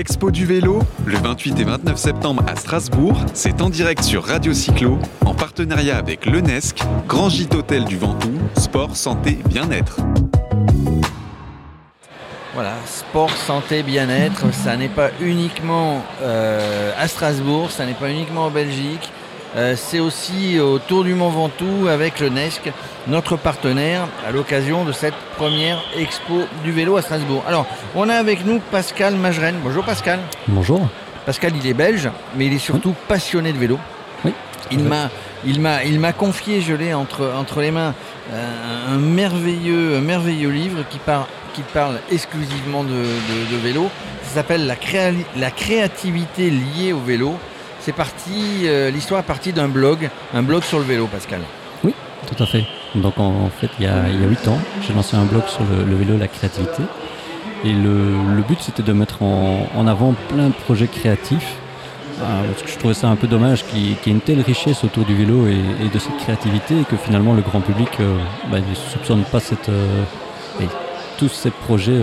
Expo du vélo, le 28 et 29 septembre à Strasbourg, c'est en direct sur Radio Cyclo, en partenariat avec l'UNESC, Grand Gîte Hôtel du Ventoux, sport, santé, bien-être. Voilà, sport, santé, bien-être, ça n'est pas uniquement euh, à Strasbourg, ça n'est pas uniquement en Belgique, euh, c'est aussi au Tour du Mont Ventoux avec le NESC, notre partenaire, à l'occasion de cette première expo du vélo à Strasbourg. Alors, on a avec nous Pascal Majren. Bonjour Pascal. Bonjour. Pascal, il est belge, mais il est surtout passionné de vélo. Oui. Il m'a, il m'a, il m'a confié, je l'ai entre, entre les mains, euh, un merveilleux, un merveilleux livre qui, parle qui parle exclusivement de, de, vélo. Ça s'appelle la, la créativité liée au vélo. C'est parti, euh, l'histoire est partie d'un blog, un blog sur le vélo, Pascal. Oui, tout à fait. Donc en, fait, il y a huit ans, j'ai lancé un blog sur le, vélo, la créativité. Et le, but, c'était de mettre en, avant plein de projets créatifs. Euh, parce que je trouvais ça un peu dommage qu'il y, ait une telle richesse autour du vélo et, de cette créativité et que finalement le grand public euh, bah, ne soupçonne pas cette, tous ces projets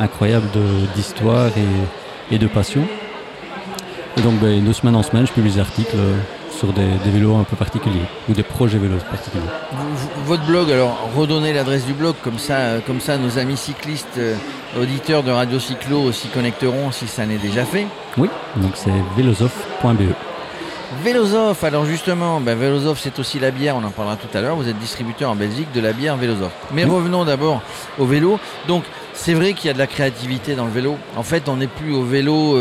incroyables d'histoire et de passion. Et donc, ben, de semaine en semaine, je publie des articles euh, sur des, vélos un peu particuliers ou des projets vélos particuliers. votre blog, alors redonnez l'adresse du blog, comme ça, euh, comme ça nos amis cyclistes, euh, auditeurs de Radio Cyclo s'y connecteront si ça n'est déjà fait. Oui, donc c'est vélosoph.be. Vélosoph, alors justement, ben c'est aussi la bière, on en parlera tout à l'heure, vous êtes distributeur en Belgique de la bière Vélosoph. Mais revenons d'abord au vélo. Donc c'est vrai qu'il y a de la créativité dans le vélo. En fait on n'est plus au vélo,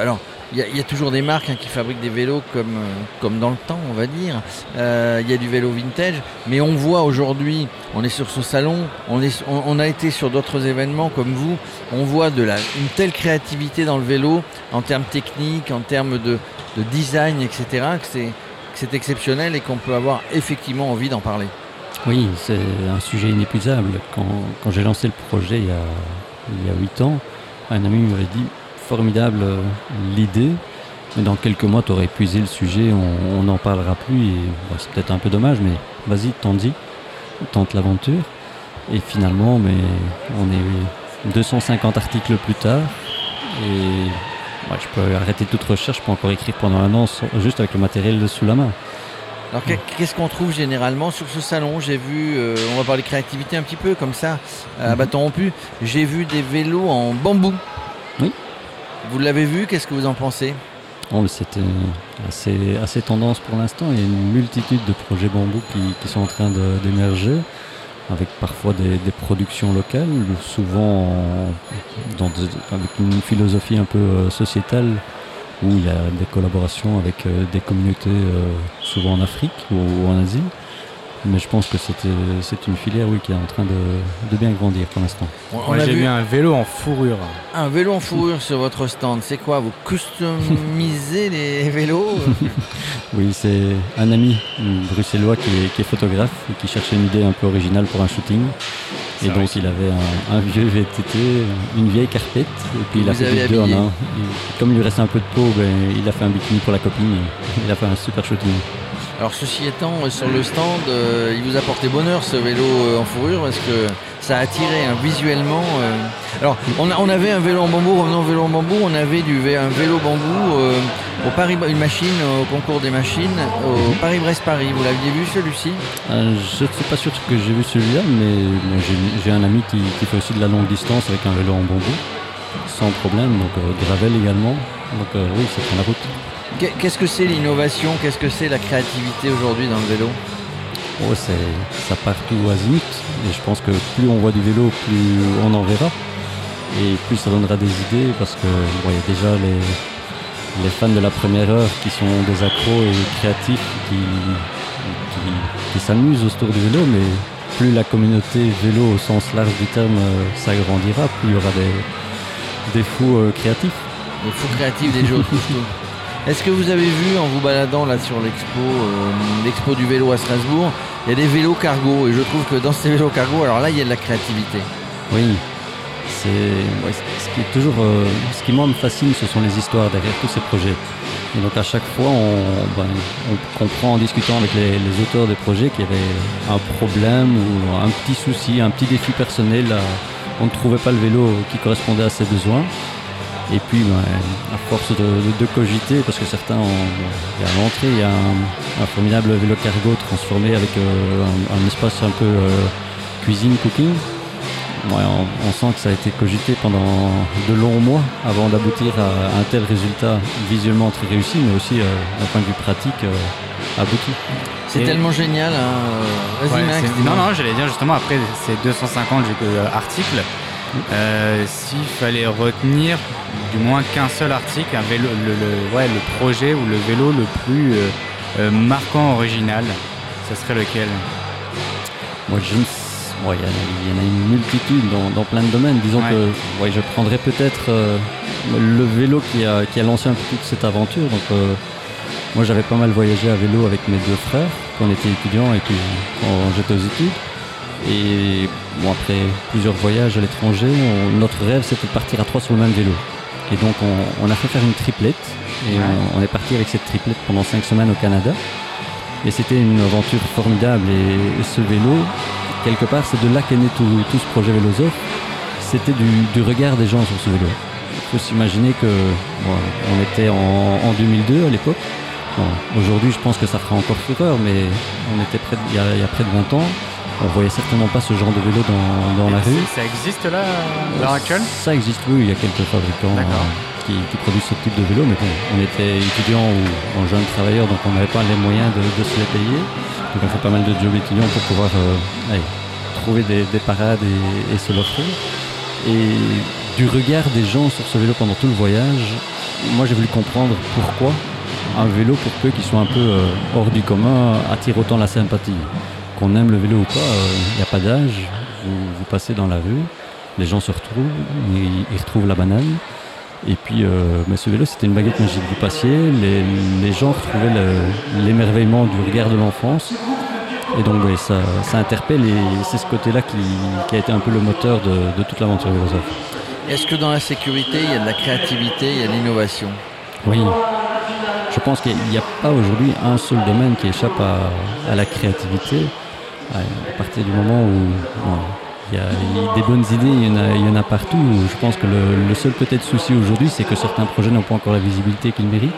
alors il y, a toujours des marques hein, qui fabriquent des vélos comme, euh, comme dans le temps, on va dire. Euh, il y a du vélo vintage, mais on voit aujourd'hui, on est sur ce salon, on, est, on, a été sur d'autres événements comme vous, on voit de la, une telle créativité dans le vélo en termes techniques, en termes de, design, etc., que c'est exceptionnel et qu'on peut avoir effectivement envie d'en parler. Oui, c'est un sujet inépuisable. Quand, quand j'ai lancé le projet il y a, il y a 8 ans, un ami m'avait dit formidable euh, l'idée, mais dans quelques mois, tu aurais épuisé le sujet, on n'en parlera plus. Et c'est peut-être un peu dommage, mais vas-y, tente-y, tente l'aventure. Et finalement, mais on est 250 articles plus tard. Et je peux arrêter toute recherche, je peux encore écrire pendant un an juste avec le matériel sous la main. Alors qu'est-ce qu'on trouve généralement sur ce salon? J'ai vu, euh, on va parler créativité un petit peu comme ça, à mhm. bâton rompu. J'ai vu des vélos en bambou. Oui. Vous l'avez vu, qu'est-ce que vous en pensez? Oh, C'était assez, tendance pour l'instant. Il y a une multitude de projets bambou qui, sont en train d'émerger, avec parfois des, productions locales, souvent avec une philosophie un peu euh, sociétale, où il y a des collaborations avec euh, des communautés euh, souvent en Afrique ou en Asie. Mais je pense que c'est une filière oui, qui est en train de, bien grandir pour l'instant. J'ai vu un vélo en fourrure. Un vélo en fourrure sur votre stand, c'est quoi Vous customisez les vélos? Oui, c'est un ami bruxellois qui est, photographe et qui cherchait une idée un peu originale pour un shooting. Et donc il avait un, vieux VTT, une vieille carpette, et puis il a fait deux en un. comme il lui restait un peu de peau, ben, il a fait un bikini pour la copine, il a fait un super shooting. Alors ceci étant, euh, sur le stand, euh, il vous a porté bonheur ce vélo euh, en fourrure parce que ça a attiré hein, visuellement. Alors on, avait un vélo en bambou, revenons au vélo en bambou, on avait du, un vélo bambou au Paris, une machine au concours des machines au Paris-Brest-Paris. Vous l'aviez vu celui-ci? Je ne suis pas sûr que j'ai vu celui-là, mais j'ai un ami qui, fait aussi de la longue distance avec un vélo en bambou, sans problème, donc gravel également. Donc oui, prend la route. Qu'est-ce que c'est l'innovation? Qu'est-ce que c'est la créativité aujourd'hui dans le vélo? Oh, Ça part tout azimut. Et je pense que plus on voit du vélo, plus on en verra. Et plus ça donnera des idées parce que y a déjà les, fans de la première heure qui sont des accros et créatifs qui, s'amusent autour du vélo, mais plus la communauté vélo au sens large du terme euh, s'agrandira, plus il y aura des, fous euh, créatifs. Des fous créatifs, des jeux Est-ce que vous avez vu en vous baladant là sur l'expo, euh, l'expo du vélo à Strasbourg, il y a des vélos cargo et je trouve que dans ces vélos cargo, alors là il y a de la créativité. Oui, c'est ce qui est toujours, euh, ce qui moi me fascine, ce sont les histoires derrière tous ces projets. Et donc à chaque fois, on, ben, comprend en discutant avec les, auteurs des projets qu'il y avait un problème ou un petit souci, un petit défi personnel. on ne trouvait pas le vélo qui correspondait à ses besoins. Et puis, à force de, cogiter, parce que certains, ont, il y a à l'entrée, il y a un, formidable vélo cargo transformé avec euh, un, espace un peu euh, cuisine, cooking. on, sent que ça a été cogité pendant de longs mois avant d'aboutir à un tel résultat visuellement très réussi, mais aussi euh, d'un point de vue pratique abouti. C'est tellement génial. Hein. Vas-y Max. Non, non, j'allais dire justement après ces 250 articles, euh, s'il fallait retenir du moins qu'un seul article, un vélo, le, ouais, le, projet ou le vélo le plus euh, euh, marquant, original, ce serait lequel? Moi, je il y, en a une multitude dans, plein de domaines. Disons que je prendrais peut-être le vélo qui a, qui a lancé un peu toute cette aventure. Donc, moi, j'avais pas mal voyagé à vélo avec mes deux frères quand on était étudiants et puis quand j'étais aux études. Et bon, après plusieurs voyages à l'étranger, notre rêve c'était de partir à trois sur le même vélo. Et donc on, a fait faire une triplette et on, est parti avec cette triplette pendant cinq semaines au Canada. Et c'était une aventure formidable et, ce vélo, quelque part, c'est de là qu'est né tout, ce projet Vélosophe. C'était du, regard des gens sur ce vélo. Il faut s'imaginer que on était en, 2002 à l'époque. Aujourd'hui, je pense que ça fera encore fureur, mais on était près il, y a, près de 20 ans on voyait certainement pas ce genre de vélo dans, la rue. Ça existe là, à l'heure actuelle? Ça existe, oui. Il y a quelques fabricants euh, qui, produisent ce type de vélo, mais bon, on était étudiants ou en jeunes travailleurs, donc on n'avait pas les moyens de, se les payer. Donc on fait pas mal de jobs étudiants pour pouvoir euh, trouver des, parades et, se l'offrir. Et du regard des gens sur ce vélo pendant tout le voyage, moi j'ai voulu comprendre pourquoi un vélo, pour peu qu'il soit un peu euh, hors du commun, attire autant la sympathie qu'on aime le vélo ou pas, il n'y a pas d'âge. Vous, passez dans la rue, les gens se retrouvent, ils, retrouvent la banane. Et puis, euh, mais ce vélo, c'était une baguette magique. du passiez, les, gens retrouvaient l'émerveillement du regard de l'enfance. Et donc, ça, interpelle et c'est ce côté-là qui, a été un peu le moteur de, toute l'aventure philosophe. Est-ce que dans la sécurité, il y a de la créativité, il y a de l'innovation? Oui. Je pense qu'il n'y a pas aujourd'hui un seul domaine qui échappe à la créativité à partir du moment où il y a des bonnes idées, il y en a, il y en a partout. Je pense que le, seul peut-être souci aujourd'hui, c'est que certains projets n'ont pas encore la visibilité qu'ils méritent,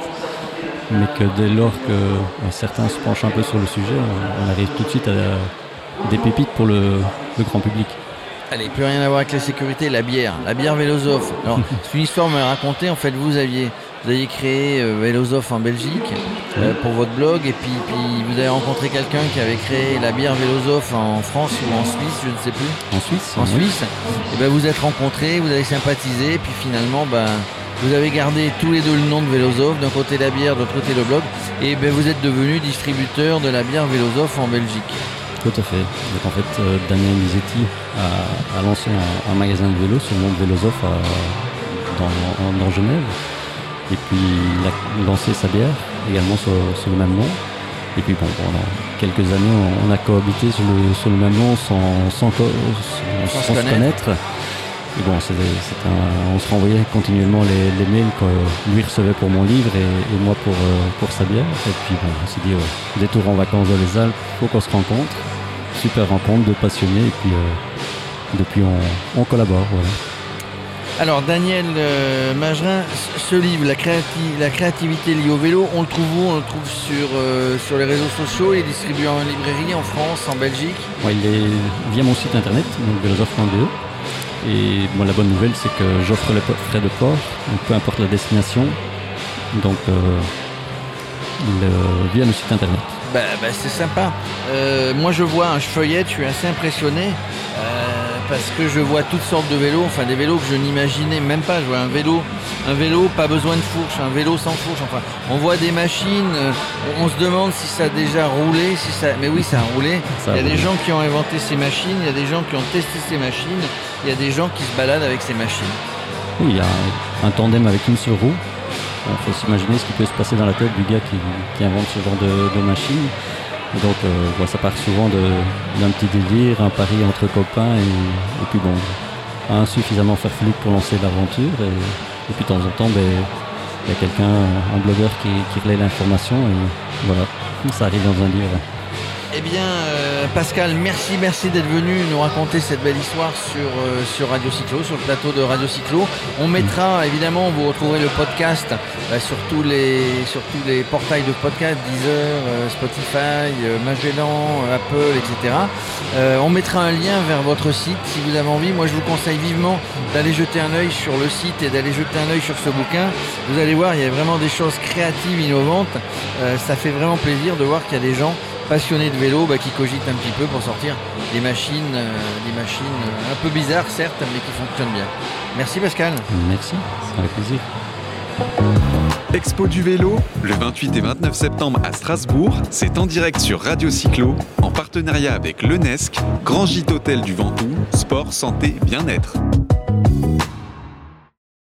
mais que dès lors que certains se penchent un peu sur le sujet, on, arrive tout de suite à des pépites pour le, grand public. Allez, plus rien à voir avec la sécurité, la bière, la bière Vélosophe. Alors, c'est une histoire me raconter. En fait, vous aviez vous avez créé euh, en Belgique euh, pour votre blog et puis, puis vous avez rencontré quelqu'un qui avait créé la bière Vélosophe en France ou en Suisse, je ne sais plus. En Suisse En Suisse. Et ben vous êtes rencontrés, vous avez sympathisé, puis finalement ben, vous avez gardé tous les deux le nom de Vélosophe, d'un côté la bière, de l'autre côté le blog, et ben vous êtes devenu distributeur de la bière Vélosophe en Belgique. Tout à fait. Donc en fait, euh, Daniel Misetti a, lancé un, magasin de vélo sur le nom de Vélosophe dans Genève. Et puis il a lancé sa bière également sur, le même nom. Et puis bon, pendant quelques années, on, a cohabité sur le, sur le même nom sans, sans, se connaître. Et bon, on se renvoyait continuellement les, mails que lui recevait pour mon livre et, moi pour, euh, pour sa bière. Et puis bon, on s'est dit, ouais, détour en vacances dans les Alpes, faut qu'on se rencontre. Super rencontre de passionnés et puis euh, depuis on, on collabore. Voilà. Alors Daniel euh, Magerin, ce livre, la, créativité liée au vélo, on le trouve où? On le trouve sur, euh, sur les réseaux sociaux, il est distribué en librairie en France, en Belgique? Il est via mon site internet, donc vélosophe.be. Et bon, la bonne nouvelle, c'est que j'offre les frais de port, peu importe la destination, donc euh, via le site internet. Bah, bah, c'est sympa. moi je vois, un je feuillette, je suis assez impressionné parce que je vois toutes sortes de vélos, enfin des vélos que je n'imaginais même pas. Je vois un vélo, un vélo pas besoin de fourche, un vélo sans fourche. Enfin, on voit des machines, euh, on se demande si ça a déjà roulé, si ça. Mais oui, ça a roulé. il y a des gens qui ont inventé ces machines, il y a des gens qui ont testé ces machines, il y a des gens qui se baladent avec ces machines. Oui, il y a un, tandem avec une seule roue. Il faut s'imaginer ce qui peut se passer dans la tête du gars qui, invente ce genre de, de machine. Donc euh, ça part souvent d'un petit délire, un pari entre copains et, puis bon, un suffisamment farfelu pour lancer l'aventure et, puis de temps en temps ben, il y a quelqu'un, un blogueur qui, qui relaie l'information et voilà, ça arrive dans un livre. Eh bien, euh, Pascal, merci, merci d'être venu nous raconter cette belle histoire sur, euh, sur Radio Cyclo, sur le plateau de Radio Cyclo. On mettra, évidemment, vous retrouverez le podcast euh, sur, tous les, sur tous les portails de podcast, Deezer, Spotify, Magellan, Apple, etc. on mettra un lien vers votre site si vous avez envie. Moi, je vous conseille vivement d'aller jeter un œil sur le site et d'aller jeter un œil sur ce bouquin. Vous allez voir, il y a vraiment des choses créatives, innovantes. ça fait vraiment plaisir de voir qu'il y a des gens passionnés de vélo bah, qui cogitent un petit peu pour sortir des machines, euh, des machines euh, un peu bizarres certes, mais qui fonctionnent bien. Merci Pascal. Merci, avec plaisir. Expo du vélo, le 28 et 29 septembre à Strasbourg, c'est en direct sur Radio Cyclo, en partenariat avec l'UNESC, Grand Gîte Hôtel du Ventoux, Sport, Santé, Bien-être.